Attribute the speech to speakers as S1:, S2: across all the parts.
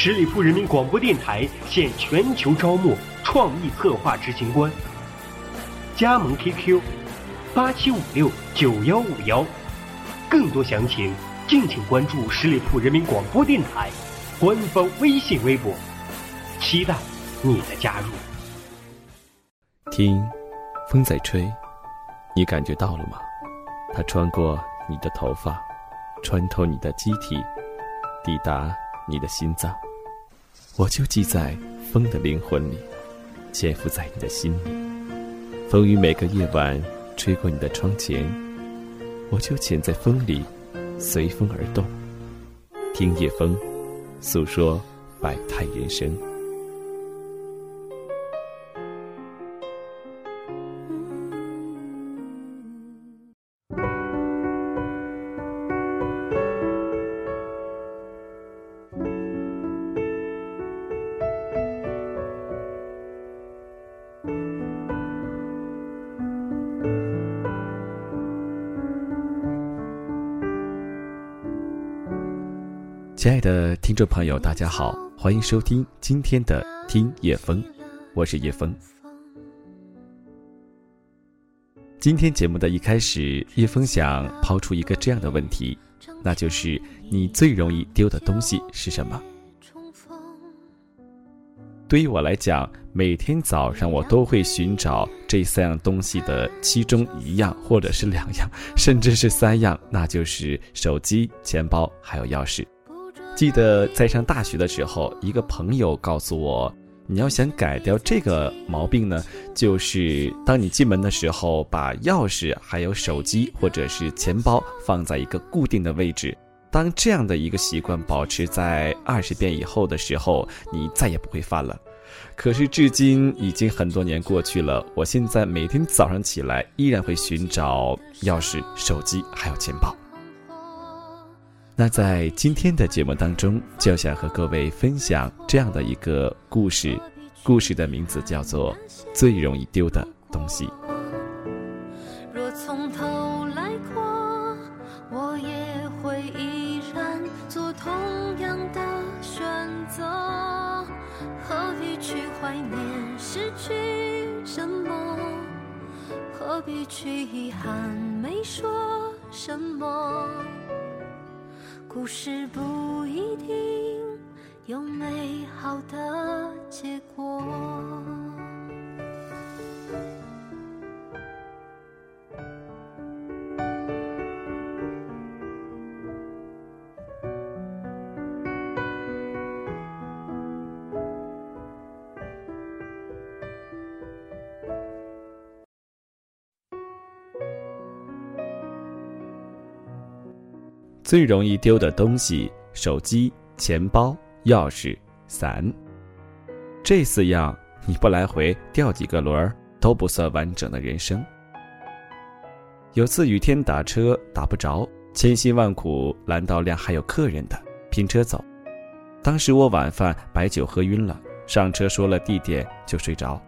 S1: 十里铺人民广播电台现全球招募创意策划执行官，加盟 QQ。八七五六九幺五幺，更多详情敬请关注十里铺人民广播电台官方微信微博，期待你的加入。
S2: 听，风在吹，你感觉到了吗？它穿过你的头发，穿透你的机体，抵达你的心脏。我就记在风的灵魂里，潜伏在你的心里。风雨每个夜晚。吹过你的窗前，我就潜在风里，随风而动，听夜风诉说百态人生。亲爱的听众朋友，大家好，欢迎收听今天的《听叶风》，我是叶风。今天节目的一开始，叶风想抛出一个这样的问题，那就是你最容易丢的东西是什么？对于我来讲，每天早上我都会寻找这三样东西的其中一样，或者是两样，甚至是三样，那就是手机、钱包还有钥匙。记得在上大学的时候，一个朋友告诉我，你要想改掉这个毛病呢，就是当你进门的时候，把钥匙、还有手机或者是钱包放在一个固定的位置。当这样的一个习惯保持在二十遍以后的时候，你再也不会犯了。可是至今已经很多年过去了，我现在每天早上起来依然会寻找钥匙、手机还有钱包。那在今天的节目当中，就想和各位分享这样的一个故事，故事的名字叫做《最容易丢的东西》。
S3: 若从头来过，我也会依然做同样的选择。何必去怀念失去什么？何必去遗憾没说什么？故事不一定有美好的结果。
S2: 最容易丢的东西：手机、钱包、钥匙、伞。这四样你不来回掉几个轮儿都不算完整的人生。有次雨天打车打不着，千辛万苦拦到辆还有客人的，拼车走。当时我晚饭白酒喝晕了，上车说了地点就睡着。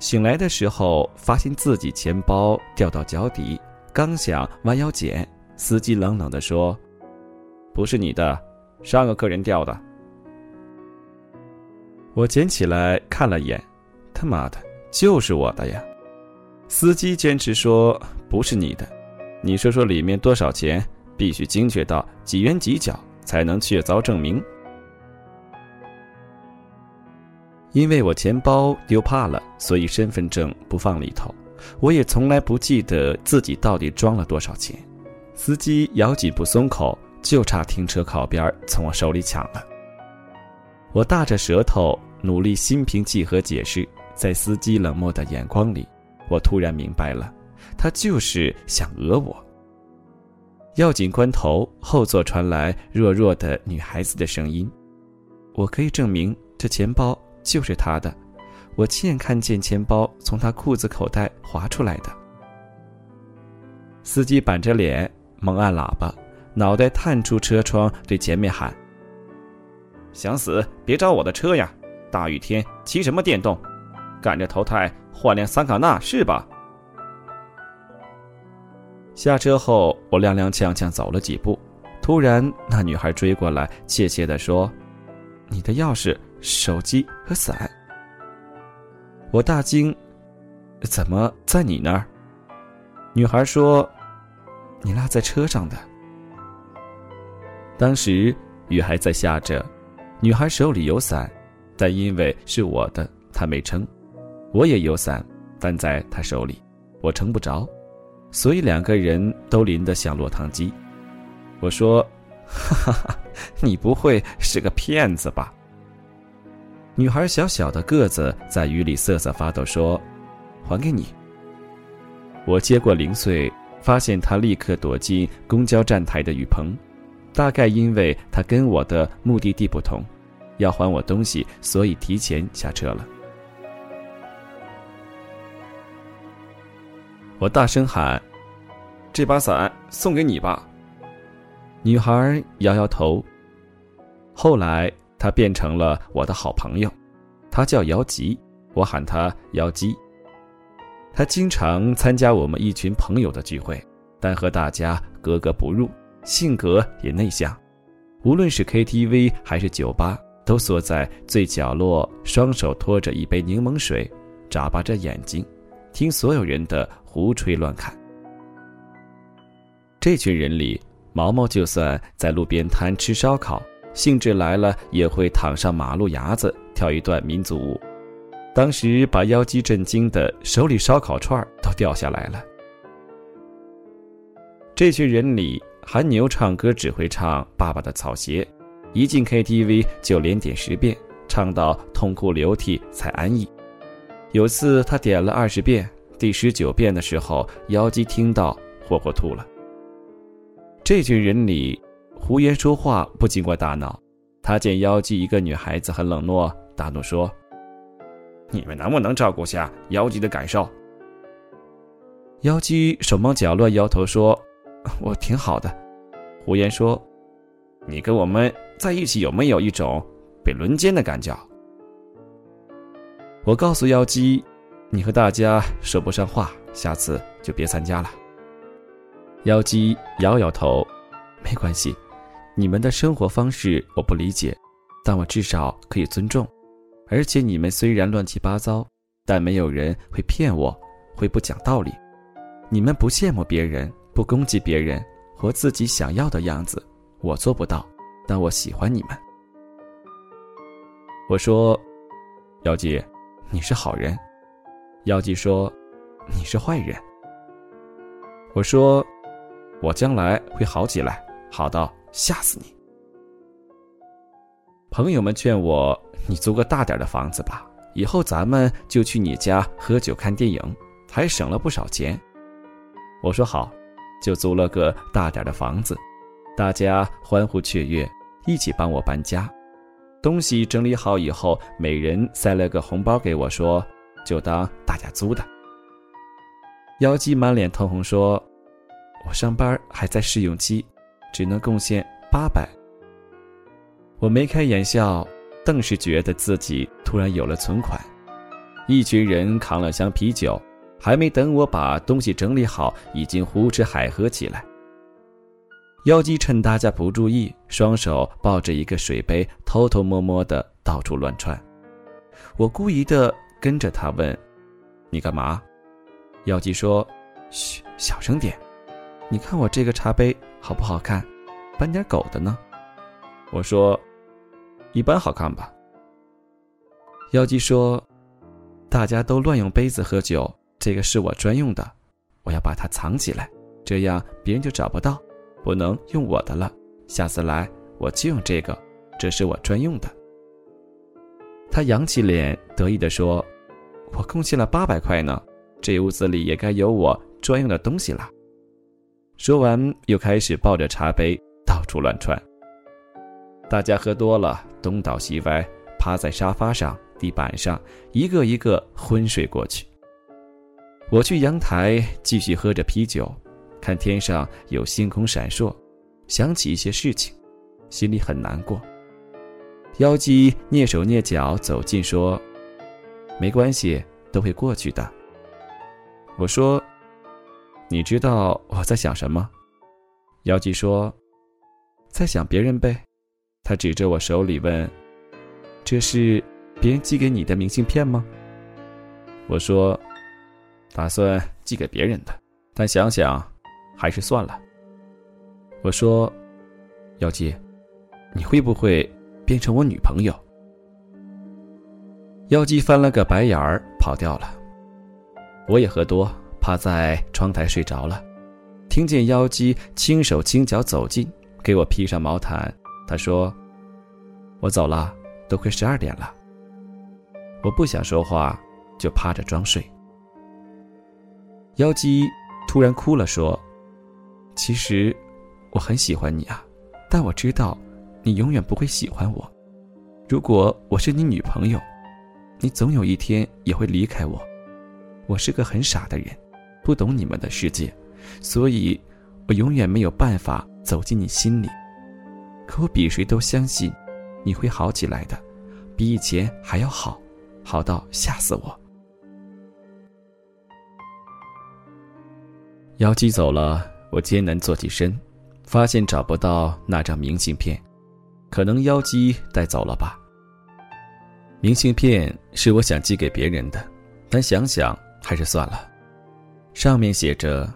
S2: 醒来的时候发现自己钱包掉到脚底，刚想弯腰捡。司机冷冷地说：“不是你的，上个客人掉的。”我捡起来看了眼，他妈的，就是我的呀！司机坚持说：“不是你的，你说说里面多少钱？必须精确到几元几角才能确凿证明。”因为我钱包丢怕了，所以身份证不放里头。我也从来不记得自己到底装了多少钱。司机咬紧不松口，就差停车靠边从我手里抢了。我大着舌头，努力心平气和解释，在司机冷漠的眼光里，我突然明白了，他就是想讹我。要紧关头，后座传来弱弱的女孩子的声音：“我可以证明这钱包就是他的，我亲眼看见钱包从他裤子口袋滑出来的。司机板着脸，猛按喇叭，脑袋探出车窗，对前面喊：“想死别招我的车呀！大雨天骑什么电动？赶着投胎换辆桑塔纳是吧？”下车后，我踉踉跄跄走了几步，突然那女孩追过来，怯怯地说：“你的钥匙、手机和伞。”我大惊：“怎么在你那儿？”女孩说：“你落在车上的。”当时雨还在下着，女孩手里有伞，但因为是我的，她没撑；我也有伞，但在她手里，我撑不着。所以两个人都淋得像落汤鸡。我说：“哈哈哈，你不会是个骗子吧？”女孩小小的个子在雨里瑟瑟发抖，说：“还给你。”我接过零碎，发现她立刻躲进公交站台的雨棚，大概因为她跟我的目的地不同，要还我东西，所以提前下车了。我大声喊：“这把伞送给你吧。”女孩摇摇头。后来，她变成了我的好朋友，她叫姚吉，我喊她姚吉。他经常参加我们一群朋友的聚会，但和大家格格不入，性格也内向。无论是 KTV 还是酒吧，都缩在最角落，双手托着一杯柠檬水，眨巴着眼睛，听所有人的。胡吹乱侃。这群人里，毛毛就算在路边摊吃烧烤，兴致来了也会躺上马路牙子跳一段民族舞。当时把妖姬震惊的，手里烧烤串都掉下来了。这群人里，韩牛唱歌只会唱《爸爸的草鞋》，一进 KTV 就连点十遍，唱到痛哭流涕才安逸。有次他点了二十遍。第十九遍的时候，妖姬听到，活活吐了。这群人里，胡言说话不经过大脑。他见妖姬一个女孩子很冷漠，大怒说：“你们能不能照顾下妖姬的感受？”妖姬手忙脚乱，摇头说：“ 我挺好的。”胡言说：“你跟我们在一起有没有一种被轮奸的感觉？”我告诉妖姬。你和大家说不上话，下次就别参加了。妖姬摇摇头，没关系，你们的生活方式我不理解，但我至少可以尊重。而且你们虽然乱七八糟，但没有人会骗我，会不讲道理。你们不羡慕别人，不攻击别人，活自己想要的样子，我做不到，但我喜欢你们。我说，妖姬，你是好人。妖姬说：“你是坏人。”我说：“我将来会好起来，好到吓死你。”朋友们劝我：“你租个大点的房子吧，以后咱们就去你家喝酒看电影，还省了不少钱。”我说：“好，就租了个大点的房子。”大家欢呼雀跃，一起帮我搬家。东西整理好以后，每人塞了个红包给我，说。就当大家租的。妖姬满脸通红说：“我上班还在试用期，只能贡献八百。”我眉开眼笑，顿时觉得自己突然有了存款。一群人扛了箱啤酒，还没等我把东西整理好，已经胡吃海喝起来。妖姬趁大家不注意，双手抱着一个水杯，偷偷摸摸的到处乱窜。我故意的。跟着他问：“你干嘛？”妖姬说：“嘘，小声点。你看我这个茶杯好不好看？搬点狗的呢。”我说：“一般好看吧。”妖姬说：“大家都乱用杯子喝酒，这个是我专用的，我要把它藏起来，这样别人就找不到，不能用我的了。下次来我就用这个，这是我专用的。”他扬起脸，得意地说：“我贡献了八百块呢，这屋子里也该有我专用的东西了。”说完，又开始抱着茶杯到处乱窜。大家喝多了，东倒西歪，趴在沙发上、地板上，一个一个昏睡过去。我去阳台继续喝着啤酒，看天上有星空闪烁，想起一些事情，心里很难过。妖姬蹑手蹑脚走近说：“没关系，都会过去的。”我说：“你知道我在想什么？”妖姬说：“在想别人呗。”他指着我手里问：“这是别人寄给你的明信片吗？”我说。打算寄给别人的，但想想，还是算了。我说：“妖姬，你会不会变成我女朋友？”妖姬翻了个白眼儿，跑掉了。我也喝多，趴在窗台睡着了。听见妖姬轻手轻脚走近，给我披上毛毯。他说：“我走了，都快十二点了。”我不想说话，就趴着装睡。妖姬突然哭了，说：“其实我很喜欢你啊，但我知道你永远不会喜欢我。如果我是你女朋友，你总有一天也会离开我。我是个很傻的人，不懂你们的世界，所以我永远没有办法走进你心里。可我比谁都相信你会好起来的，比以前还要好，好到吓死我。”妖姬走了，我艰难坐起身，发现找不到那张明信片，可能妖姬带走了吧。明信片是我想寄给别人的，但想想还是算了。上面写着：“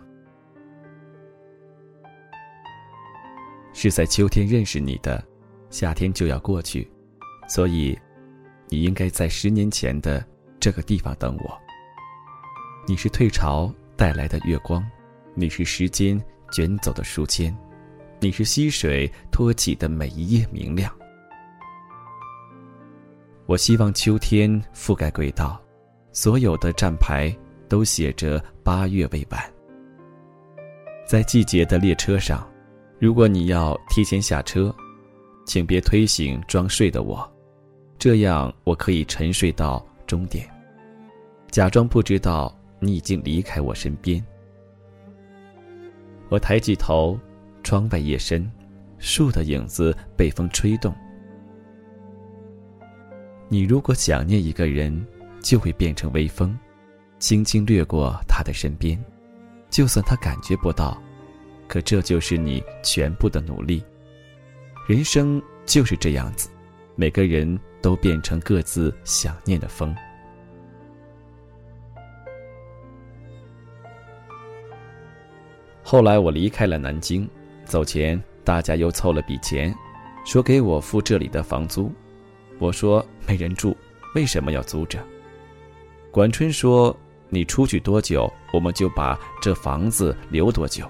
S2: 是在秋天认识你的，夏天就要过去，所以你应该在十年前的这个地方等我。你是退潮带来的月光。”你是时间卷走的书签，你是溪水托起的每一页明亮。我希望秋天覆盖轨道，所有的站牌都写着八月未晚。在季节的列车上，如果你要提前下车，请别推醒装睡的我，这样我可以沉睡到终点，假装不知道你已经离开我身边。我抬起头，窗外夜深，树的影子被风吹动。你如果想念一个人，就会变成微风，轻轻掠过他的身边，就算他感觉不到，可这就是你全部的努力。人生就是这样子，每个人都变成各自想念的风。后来我离开了南京，走前大家又凑了笔钱，说给我付这里的房租。我说没人住，为什么要租着？管春说：“你出去多久，我们就把这房子留多久。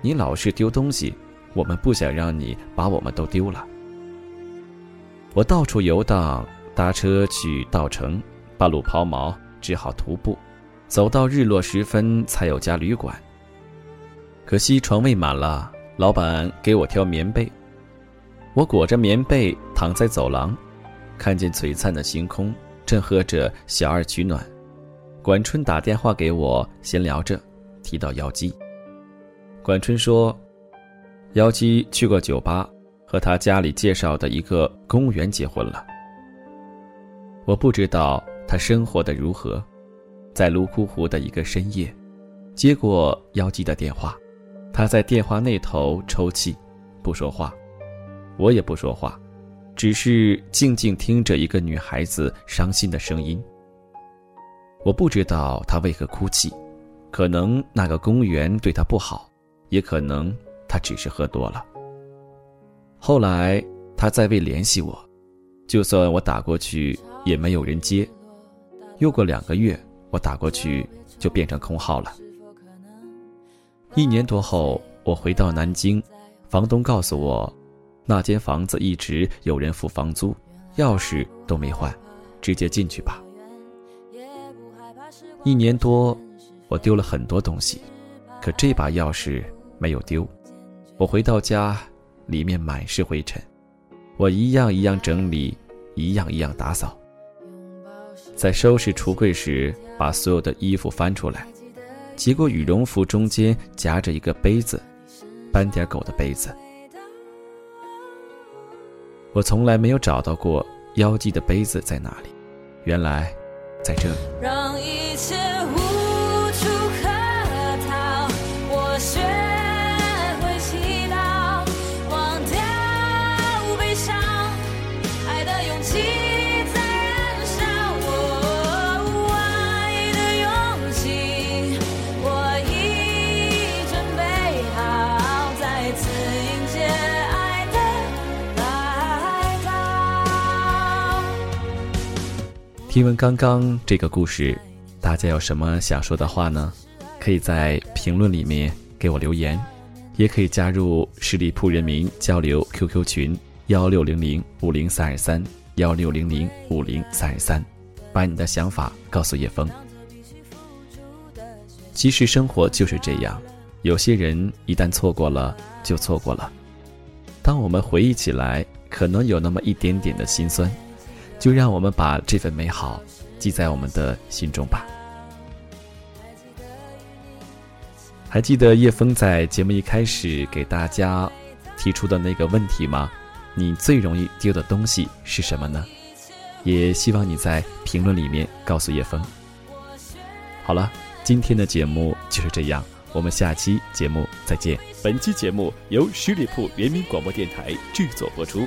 S2: 你老是丢东西，我们不想让你把我们都丢了。”我到处游荡，搭车去稻城，半路抛锚，只好徒步，走到日落时分才有家旅馆。可惜床位满了，老板给我挑棉被。我裹着棉被躺在走廊，看见璀璨的星空，正喝着小二取暖。管春打电话给我，闲聊着，提到妖姬。管春说，妖姬去过酒吧，和他家里介绍的一个公务员结婚了。我不知道他生活的如何，在泸沽湖的一个深夜，接过妖姬的电话。他在电话那头抽泣，不说话，我也不说话，只是静静听着一个女孩子伤心的声音。我不知道她为何哭泣，可能那个公务员对她不好，也可能他只是喝多了。后来他再未联系我，就算我打过去也没有人接。又过两个月，我打过去就变成空号了。一年多后，我回到南京，房东告诉我，那间房子一直有人付房租，钥匙都没换，直接进去吧。一年多，我丢了很多东西，可这把钥匙没有丢。我回到家，里面满是灰尘，我一样一样整理，一样一样打扫。在收拾橱柜时，把所有的衣服翻出来，结果羽绒服中间夹着一个杯子，斑点狗的杯子。我从来没有找到过妖姬的杯子在哪里，原来在这里。
S3: 让一切无
S2: 听完刚刚这个故事，大家有什么想说的话呢？可以在评论里面给我留言，也可以加入十里铺人民交流 QQ 群幺六零零五零三二三幺六零零五零三二三，把你的想法告诉叶枫。其实生活就是这样，有些人一旦错过了，就错过了。当我们回忆起来，可能有那么一点点的心酸。就让我们把这份美好记在我们的心中吧。还记得叶枫在节目一开始给大家提出的那个问题吗？你最容易丢的东西是什么呢？也希望你在评论里面告诉叶枫。好了，今天的节目就是这样，我们下期节目再见。本期节目由十里铺人民广播电台制作播出。